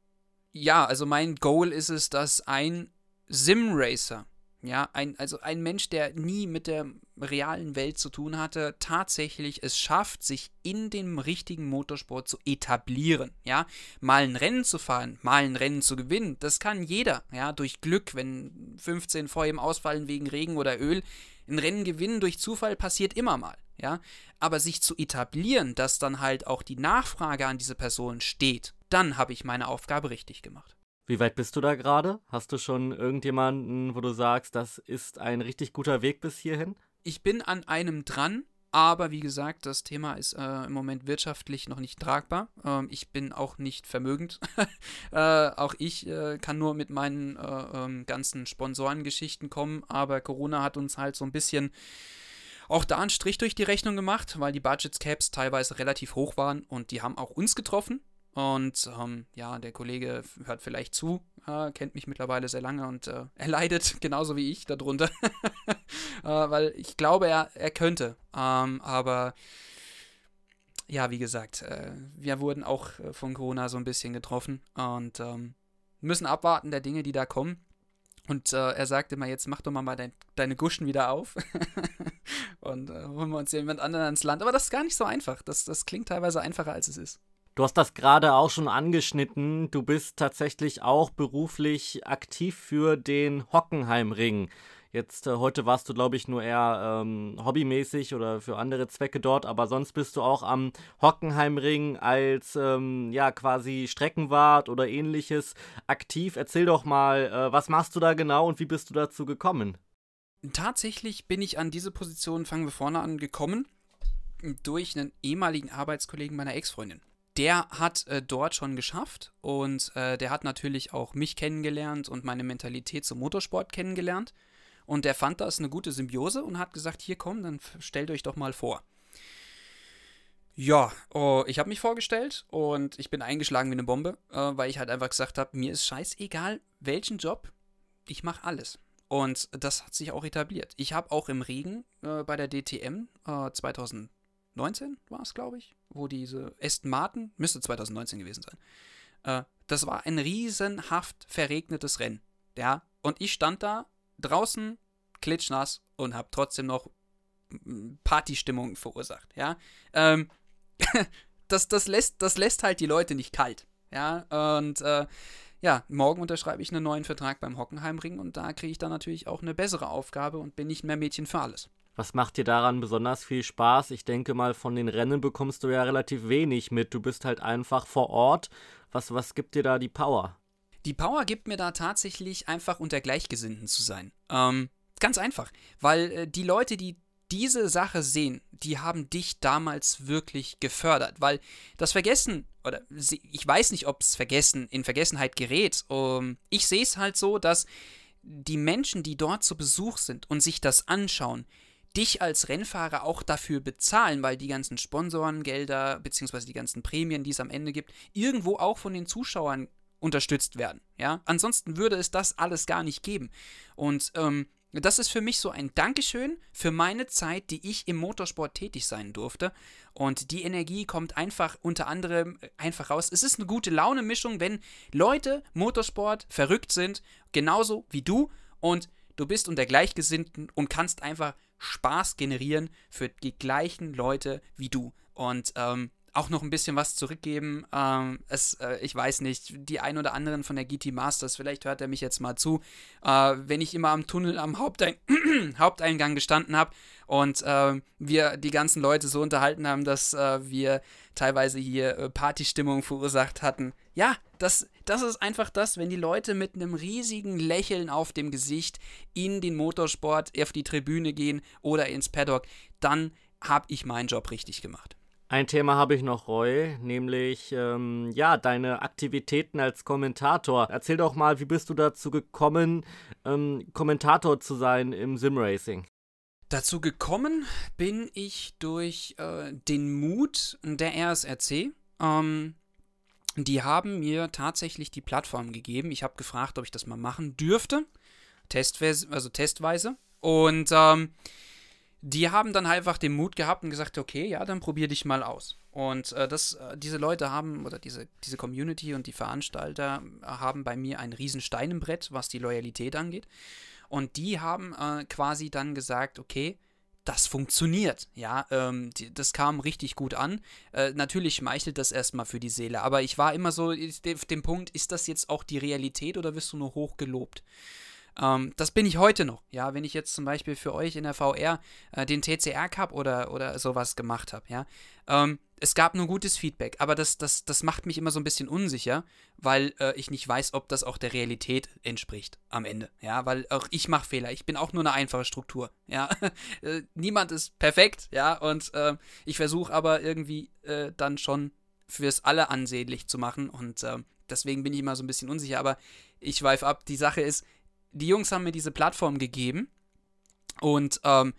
ja, also mein Goal ist es, dass ein Sim-Racer, ja, ein, also ein Mensch, der nie mit der realen Welt zu tun hatte, tatsächlich es schafft, sich in dem richtigen Motorsport zu etablieren, ja, mal ein Rennen zu fahren, mal ein Rennen zu gewinnen, das kann jeder, ja, durch Glück, wenn 15 vor ihm ausfallen wegen Regen oder Öl, ein Rennen gewinnen durch Zufall passiert immer mal, ja, aber sich zu etablieren, dass dann halt auch die Nachfrage an diese Person steht, dann habe ich meine Aufgabe richtig gemacht. Wie weit bist du da gerade? Hast du schon irgendjemanden, wo du sagst, das ist ein richtig guter Weg bis hierhin? Ich bin an einem dran, aber wie gesagt, das Thema ist äh, im Moment wirtschaftlich noch nicht tragbar. Ähm, ich bin auch nicht vermögend. äh, auch ich äh, kann nur mit meinen äh, ähm, ganzen Sponsorengeschichten kommen, aber Corona hat uns halt so ein bisschen auch da einen Strich durch die Rechnung gemacht, weil die Budget Caps teilweise relativ hoch waren und die haben auch uns getroffen. Und ähm, ja, der Kollege hört vielleicht zu, äh, kennt mich mittlerweile sehr lange und äh, er leidet genauso wie ich darunter. äh, weil ich glaube, er, er könnte. Ähm, aber ja, wie gesagt, äh, wir wurden auch äh, von Corona so ein bisschen getroffen und ähm, müssen abwarten der Dinge, die da kommen. Und äh, er sagte immer, jetzt mach doch mal, mal dein, deine Guschen wieder auf und holen wir uns jemand anderen ans Land. Aber das ist gar nicht so einfach. Das, das klingt teilweise einfacher, als es ist. Du hast das gerade auch schon angeschnitten. Du bist tatsächlich auch beruflich aktiv für den Hockenheimring. Jetzt äh, heute warst du, glaube ich, nur eher ähm, hobbymäßig oder für andere Zwecke dort, aber sonst bist du auch am Hockenheimring als ähm, ja quasi Streckenwart oder ähnliches aktiv. Erzähl doch mal, äh, was machst du da genau und wie bist du dazu gekommen? Tatsächlich bin ich an diese Position, fangen wir vorne an, gekommen durch einen ehemaligen Arbeitskollegen meiner Ex-Freundin der hat äh, dort schon geschafft und äh, der hat natürlich auch mich kennengelernt und meine Mentalität zum Motorsport kennengelernt. Und der fand das eine gute Symbiose und hat gesagt, hier komm, dann stellt euch doch mal vor. Ja, oh, ich habe mich vorgestellt und ich bin eingeschlagen wie eine Bombe, äh, weil ich halt einfach gesagt habe, mir ist scheißegal, welchen Job, ich mache alles. Und das hat sich auch etabliert. Ich habe auch im Regen äh, bei der DTM äh, 2019 war es, glaube ich, wo diese Aston Martin, müsste 2019 gewesen sein, äh, das war ein riesenhaft verregnetes Rennen. Ja, und ich stand da draußen klitschnass und habe trotzdem noch Partystimmung verursacht, ja. Ähm, das, das, lässt, das lässt halt die Leute nicht kalt, ja. Und äh, ja, morgen unterschreibe ich einen neuen Vertrag beim Hockenheimring und da kriege ich dann natürlich auch eine bessere Aufgabe und bin nicht mehr Mädchen für alles. Was macht dir daran besonders viel Spaß? Ich denke mal, von den Rennen bekommst du ja relativ wenig mit. Du bist halt einfach vor Ort. Was, was gibt dir da die Power? Die Power gibt mir da tatsächlich einfach unter Gleichgesinnten zu sein. Ähm, ganz einfach, weil äh, die Leute, die diese Sache sehen, die haben dich damals wirklich gefördert, weil das Vergessen, oder ich weiß nicht, ob es Vergessen in Vergessenheit gerät, um, ich sehe es halt so, dass die Menschen, die dort zu Besuch sind und sich das anschauen, dich als Rennfahrer auch dafür bezahlen, weil die ganzen Sponsorengelder bzw. die ganzen Prämien, die es am Ende gibt, irgendwo auch von den Zuschauern unterstützt werden. Ja, ansonsten würde es das alles gar nicht geben. Und ähm, das ist für mich so ein Dankeschön für meine Zeit, die ich im Motorsport tätig sein durfte. Und die Energie kommt einfach unter anderem einfach raus. Es ist eine gute Laune-Mischung, wenn Leute Motorsport verrückt sind, genauso wie du. Und du bist unter Gleichgesinnten und kannst einfach Spaß generieren für die gleichen Leute wie du. Und ähm, auch noch ein bisschen was zurückgeben. Ähm, es, äh, ich weiß nicht, die ein oder anderen von der GT Masters, vielleicht hört er mich jetzt mal zu, äh, wenn ich immer am Tunnel am Hauptein Haupteingang gestanden habe und äh, wir die ganzen Leute so unterhalten haben, dass äh, wir teilweise hier äh, Partystimmung verursacht hatten. Ja, das, das ist einfach das, wenn die Leute mit einem riesigen Lächeln auf dem Gesicht in den Motorsport auf die Tribüne gehen oder ins Paddock, dann habe ich meinen Job richtig gemacht. Ein Thema habe ich noch, Roy, nämlich ähm, ja deine Aktivitäten als Kommentator. Erzähl doch mal, wie bist du dazu gekommen, ähm, Kommentator zu sein im Simracing? Dazu gekommen bin ich durch äh, den Mut der RSRC. Ähm, die haben mir tatsächlich die Plattform gegeben. Ich habe gefragt, ob ich das mal machen dürfte, Testweise, also testweise. Und ähm, die haben dann einfach den Mut gehabt und gesagt, okay, ja, dann probier dich mal aus. Und äh, das, äh, diese Leute haben, oder diese, diese Community und die Veranstalter haben bei mir ein Riesenstein im Brett, was die Loyalität angeht. Und die haben äh, quasi dann gesagt, okay, das funktioniert. Ja, ähm, die, das kam richtig gut an. Äh, natürlich schmeichelt das erstmal für die Seele, aber ich war immer so auf dem Punkt, ist das jetzt auch die Realität oder wirst du nur hoch gelobt? Ähm, das bin ich heute noch. Ja, wenn ich jetzt zum Beispiel für euch in der VR äh, den TCR Cup oder, oder sowas gemacht habe, ja. Ähm, es gab nur gutes Feedback, aber das, das, das macht mich immer so ein bisschen unsicher, weil äh, ich nicht weiß, ob das auch der Realität entspricht am Ende. Ja, weil auch ich mache Fehler. Ich bin auch nur eine einfache Struktur. Ja, äh, niemand ist perfekt. Ja, und äh, ich versuche aber irgendwie äh, dann schon fürs alle ansehnlich zu machen und äh, deswegen bin ich immer so ein bisschen unsicher. Aber ich schweife ab. Die Sache ist, die Jungs haben mir diese Plattform gegeben und ähm,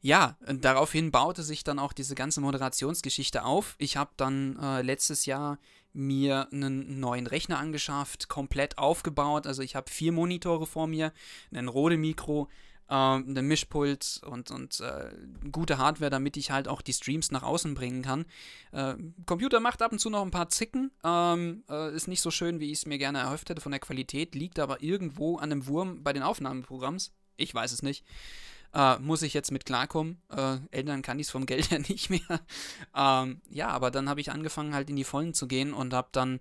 ja, daraufhin baute sich dann auch diese ganze Moderationsgeschichte auf. Ich habe dann äh, letztes Jahr mir einen neuen Rechner angeschafft, komplett aufgebaut. Also ich habe vier Monitore vor mir, ein Rode-Mikro, äh, ein Mischpult und, und äh, gute Hardware, damit ich halt auch die Streams nach außen bringen kann. Äh, Computer macht ab und zu noch ein paar Zicken, ähm, äh, ist nicht so schön, wie ich es mir gerne erhofft hätte von der Qualität, liegt aber irgendwo an einem Wurm bei den Aufnahmeprogramms. Ich weiß es nicht. Äh, muss ich jetzt mit klarkommen. Äh, Eltern kann ich es vom Geld her nicht mehr. Ähm, ja, aber dann habe ich angefangen, halt in die Vollen zu gehen und habe dann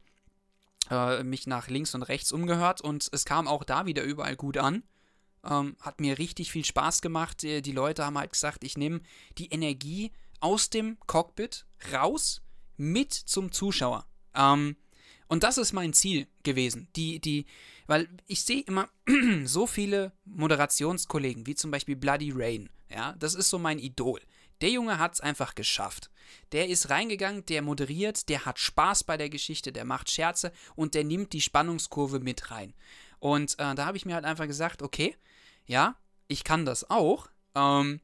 äh, mich nach links und rechts umgehört und es kam auch da wieder überall gut an. Ähm, hat mir richtig viel Spaß gemacht. Die, die Leute haben halt gesagt, ich nehme die Energie aus dem Cockpit raus mit zum Zuschauer. Ähm, und das ist mein Ziel gewesen. Die, die, weil ich sehe immer so viele Moderationskollegen, wie zum Beispiel Bloody Rain. Ja, das ist so mein Idol. Der Junge hat es einfach geschafft. Der ist reingegangen, der moderiert, der hat Spaß bei der Geschichte, der macht Scherze und der nimmt die Spannungskurve mit rein. Und äh, da habe ich mir halt einfach gesagt, okay, ja, ich kann das auch. Ähm,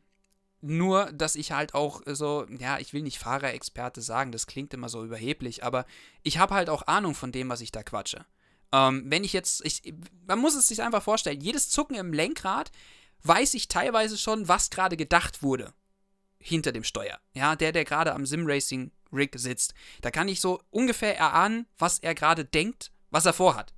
nur, dass ich halt auch so, ja, ich will nicht Fahrerexperte sagen, das klingt immer so überheblich, aber ich habe halt auch Ahnung von dem, was ich da quatsche. Ähm, wenn ich jetzt, ich, man muss es sich einfach vorstellen, jedes Zucken im Lenkrad weiß ich teilweise schon, was gerade gedacht wurde hinter dem Steuer. Ja, der, der gerade am Simracing-Rig sitzt. Da kann ich so ungefähr erahnen, was er gerade denkt, was er vorhat.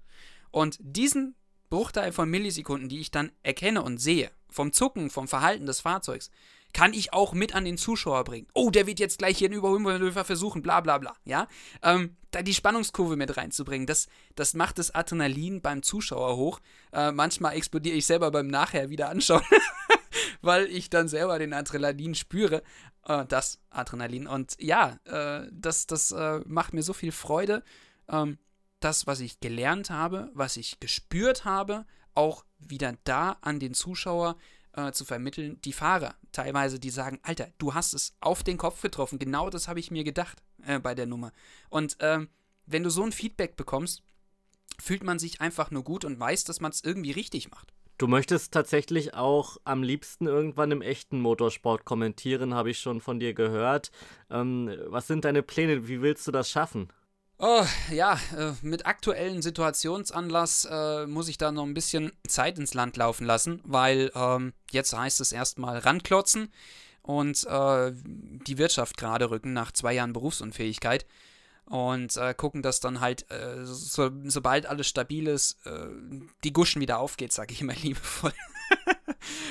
Und diesen Bruchteil von Millisekunden, die ich dann erkenne und sehe, vom Zucken, vom Verhalten des Fahrzeugs, kann ich auch mit an den Zuschauer bringen. Oh, der wird jetzt gleich hier einen Überholmanöver versuchen, bla bla bla. Ja, ähm, da die Spannungskurve mit reinzubringen, das, das macht das Adrenalin beim Zuschauer hoch. Äh, manchmal explodiere ich selber beim Nachher wieder anschauen, weil ich dann selber den Adrenalin spüre. Äh, das Adrenalin. Und ja, äh, das, das äh, macht mir so viel Freude. Ähm, das, was ich gelernt habe, was ich gespürt habe, auch wieder da an den Zuschauer äh, zu vermitteln, die Fahrer teilweise, die sagen, Alter, du hast es auf den Kopf getroffen, genau das habe ich mir gedacht äh, bei der Nummer. Und ähm, wenn du so ein Feedback bekommst, fühlt man sich einfach nur gut und weiß, dass man es irgendwie richtig macht. Du möchtest tatsächlich auch am liebsten irgendwann im echten Motorsport kommentieren, habe ich schon von dir gehört. Ähm, was sind deine Pläne? Wie willst du das schaffen? Oh, ja, äh, mit aktuellen Situationsanlass äh, muss ich da noch ein bisschen Zeit ins Land laufen lassen, weil ähm, jetzt heißt es erstmal ranklotzen und äh, die Wirtschaft gerade rücken nach zwei Jahren Berufsunfähigkeit und äh, gucken, dass dann halt, äh, so, sobald alles stabil ist, äh, die Guschen wieder aufgeht, sage ich immer liebevoll.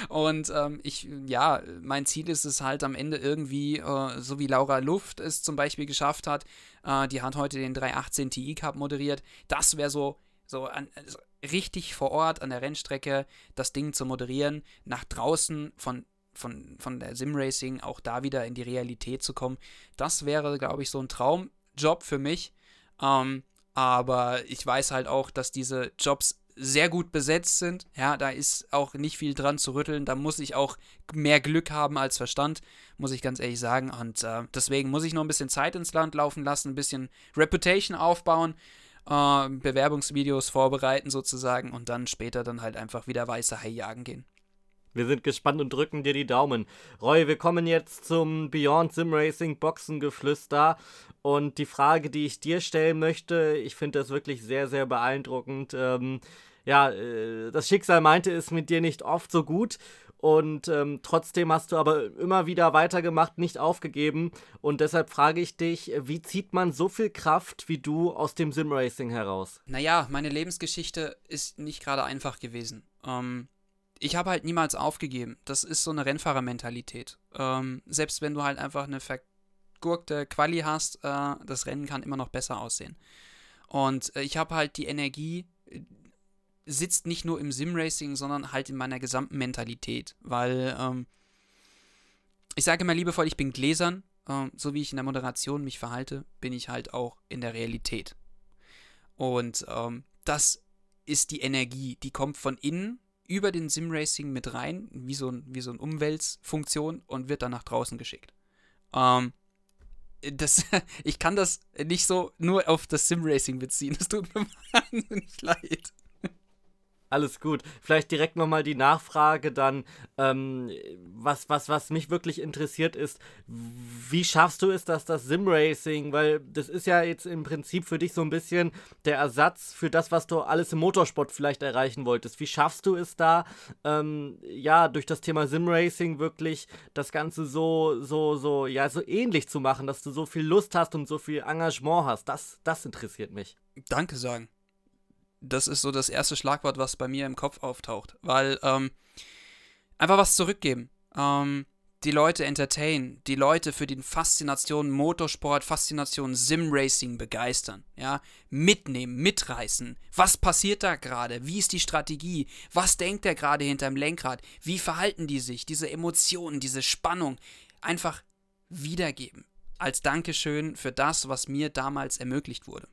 Und ähm, ich, ja, mein Ziel ist es halt am Ende irgendwie, äh, so wie Laura Luft es zum Beispiel geschafft hat, äh, die hat heute den 318 Ti Cup moderiert. Das wäre so, so an, also richtig vor Ort an der Rennstrecke das Ding zu moderieren, nach draußen von von, von der Simracing auch da wieder in die Realität zu kommen. Das wäre, glaube ich, so ein Traumjob für mich. Ähm, aber ich weiß halt auch, dass diese Jobs sehr gut besetzt sind. Ja, da ist auch nicht viel dran zu rütteln. Da muss ich auch mehr Glück haben als Verstand, muss ich ganz ehrlich sagen. Und äh, deswegen muss ich noch ein bisschen Zeit ins Land laufen lassen, ein bisschen Reputation aufbauen, äh, Bewerbungsvideos vorbereiten sozusagen und dann später dann halt einfach wieder weiße Hai jagen gehen. Wir sind gespannt und drücken dir die Daumen. Roy, wir kommen jetzt zum Beyond Sim Racing Boxengeflüster. Und die Frage, die ich dir stellen möchte, ich finde das wirklich sehr, sehr beeindruckend. Ähm, ja, äh, das Schicksal meinte es mit dir nicht oft so gut. Und ähm, trotzdem hast du aber immer wieder weitergemacht, nicht aufgegeben. Und deshalb frage ich dich, wie zieht man so viel Kraft wie du aus dem Simracing heraus? Naja, meine Lebensgeschichte ist nicht gerade einfach gewesen. Ähm, ich habe halt niemals aufgegeben. Das ist so eine Rennfahrermentalität. Ähm, selbst wenn du halt einfach eine vergurkte Quali hast, äh, das Rennen kann immer noch besser aussehen. Und äh, ich habe halt die Energie, äh, sitzt nicht nur im Simracing, sondern halt in meiner gesamten Mentalität. Weil, ähm, ich sage immer liebevoll, ich bin gläsern. Ähm, so wie ich in der Moderation mich verhalte, bin ich halt auch in der Realität. Und ähm, das ist die Energie, die kommt von innen über den Simracing mit rein, wie so, ein, wie so eine Umweltfunktion und wird dann nach draußen geschickt. Ähm, das, ich kann das nicht so nur auf das Simracing beziehen. Das tut mir wahnsinnig leid. Alles gut. Vielleicht direkt nochmal die Nachfrage dann, ähm, was, was, was mich wirklich interessiert ist, wie schaffst du es, dass das Simracing, weil das ist ja jetzt im Prinzip für dich so ein bisschen der Ersatz für das, was du alles im Motorsport vielleicht erreichen wolltest. Wie schaffst du es da, ähm, ja, durch das Thema Simracing wirklich das Ganze so, so, so, ja, so ähnlich zu machen, dass du so viel Lust hast und so viel Engagement hast? Das, das interessiert mich. Danke sagen das ist so das erste Schlagwort, was bei mir im Kopf auftaucht. Weil ähm, einfach was zurückgeben. Ähm, die Leute entertainen, die Leute für die Faszination Motorsport, Faszination Simracing begeistern, ja, mitnehmen, mitreißen. Was passiert da gerade? Wie ist die Strategie? Was denkt er gerade hinterm Lenkrad? Wie verhalten die sich? Diese Emotionen, diese Spannung einfach wiedergeben. Als Dankeschön für das, was mir damals ermöglicht wurde.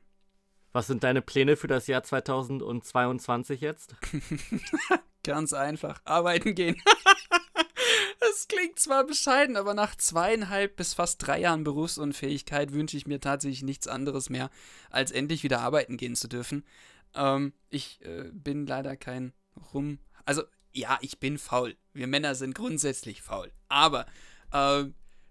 Was sind deine Pläne für das Jahr 2022 jetzt? Ganz einfach. Arbeiten gehen. Es klingt zwar bescheiden, aber nach zweieinhalb bis fast drei Jahren Berufsunfähigkeit wünsche ich mir tatsächlich nichts anderes mehr, als endlich wieder arbeiten gehen zu dürfen. Ähm, ich äh, bin leider kein Rum. Also, ja, ich bin faul. Wir Männer sind grundsätzlich faul. Aber äh,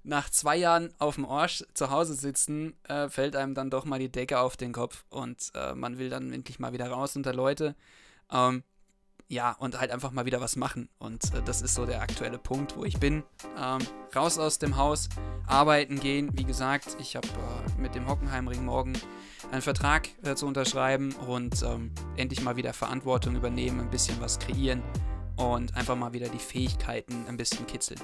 nach zwei Jahren auf dem Arsch zu Hause sitzen, äh, fällt einem dann doch mal die Decke auf den Kopf und äh, man will dann endlich mal wieder raus unter Leute. Ähm, ja, und halt einfach mal wieder was machen. Und äh, das ist so der aktuelle Punkt, wo ich bin. Ähm, raus aus dem Haus, arbeiten gehen. Wie gesagt, ich habe äh, mit dem Hockenheimring morgen einen Vertrag äh, zu unterschreiben und ähm, endlich mal wieder Verantwortung übernehmen, ein bisschen was kreieren und einfach mal wieder die Fähigkeiten ein bisschen kitzeln.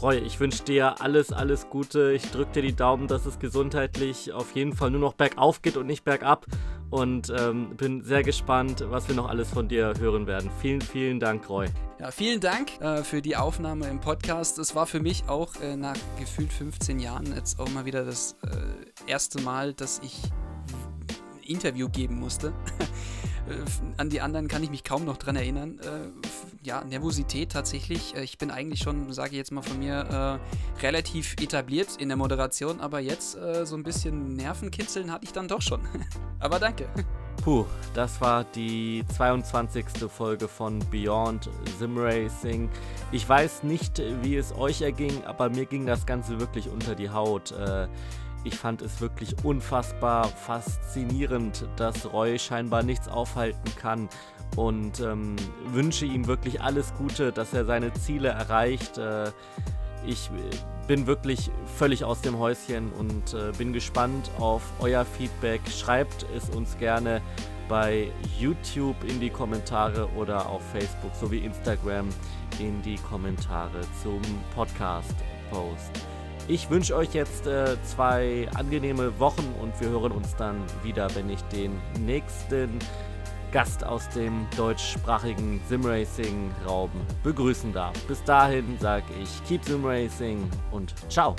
Roy, ich wünsche dir alles, alles Gute. Ich drücke dir die Daumen, dass es gesundheitlich auf jeden Fall nur noch bergauf geht und nicht bergab. Und ähm, bin sehr gespannt, was wir noch alles von dir hören werden. Vielen, vielen Dank, Roy. Ja, vielen Dank äh, für die Aufnahme im Podcast. Es war für mich auch äh, nach gefühlt 15 Jahren jetzt auch mal wieder das äh, erste Mal, dass ich ein Interview geben musste. Äh, an die anderen kann ich mich kaum noch dran erinnern. Äh, ja, Nervosität tatsächlich. Äh, ich bin eigentlich schon, sage ich jetzt mal von mir, relativ etabliert in der Moderation, aber jetzt so ein bisschen Nervenkitzeln hatte ich dann doch schon. aber danke. Puh, das war die 22. Folge von Beyond Sim Racing. Ich weiß nicht, wie es euch erging, aber mir ging das Ganze wirklich unter die Haut. Äh, ich fand es wirklich unfassbar faszinierend, dass Roy scheinbar nichts aufhalten kann und ähm, wünsche ihm wirklich alles Gute, dass er seine Ziele erreicht. Äh, ich bin wirklich völlig aus dem Häuschen und äh, bin gespannt auf euer Feedback. Schreibt es uns gerne bei YouTube in die Kommentare oder auf Facebook sowie Instagram in die Kommentare zum Podcast-Post. Ich wünsche euch jetzt äh, zwei angenehme Wochen und wir hören uns dann wieder, wenn ich den nächsten Gast aus dem deutschsprachigen Simracing-Raum begrüßen darf. Bis dahin sage ich Keep Simracing und ciao.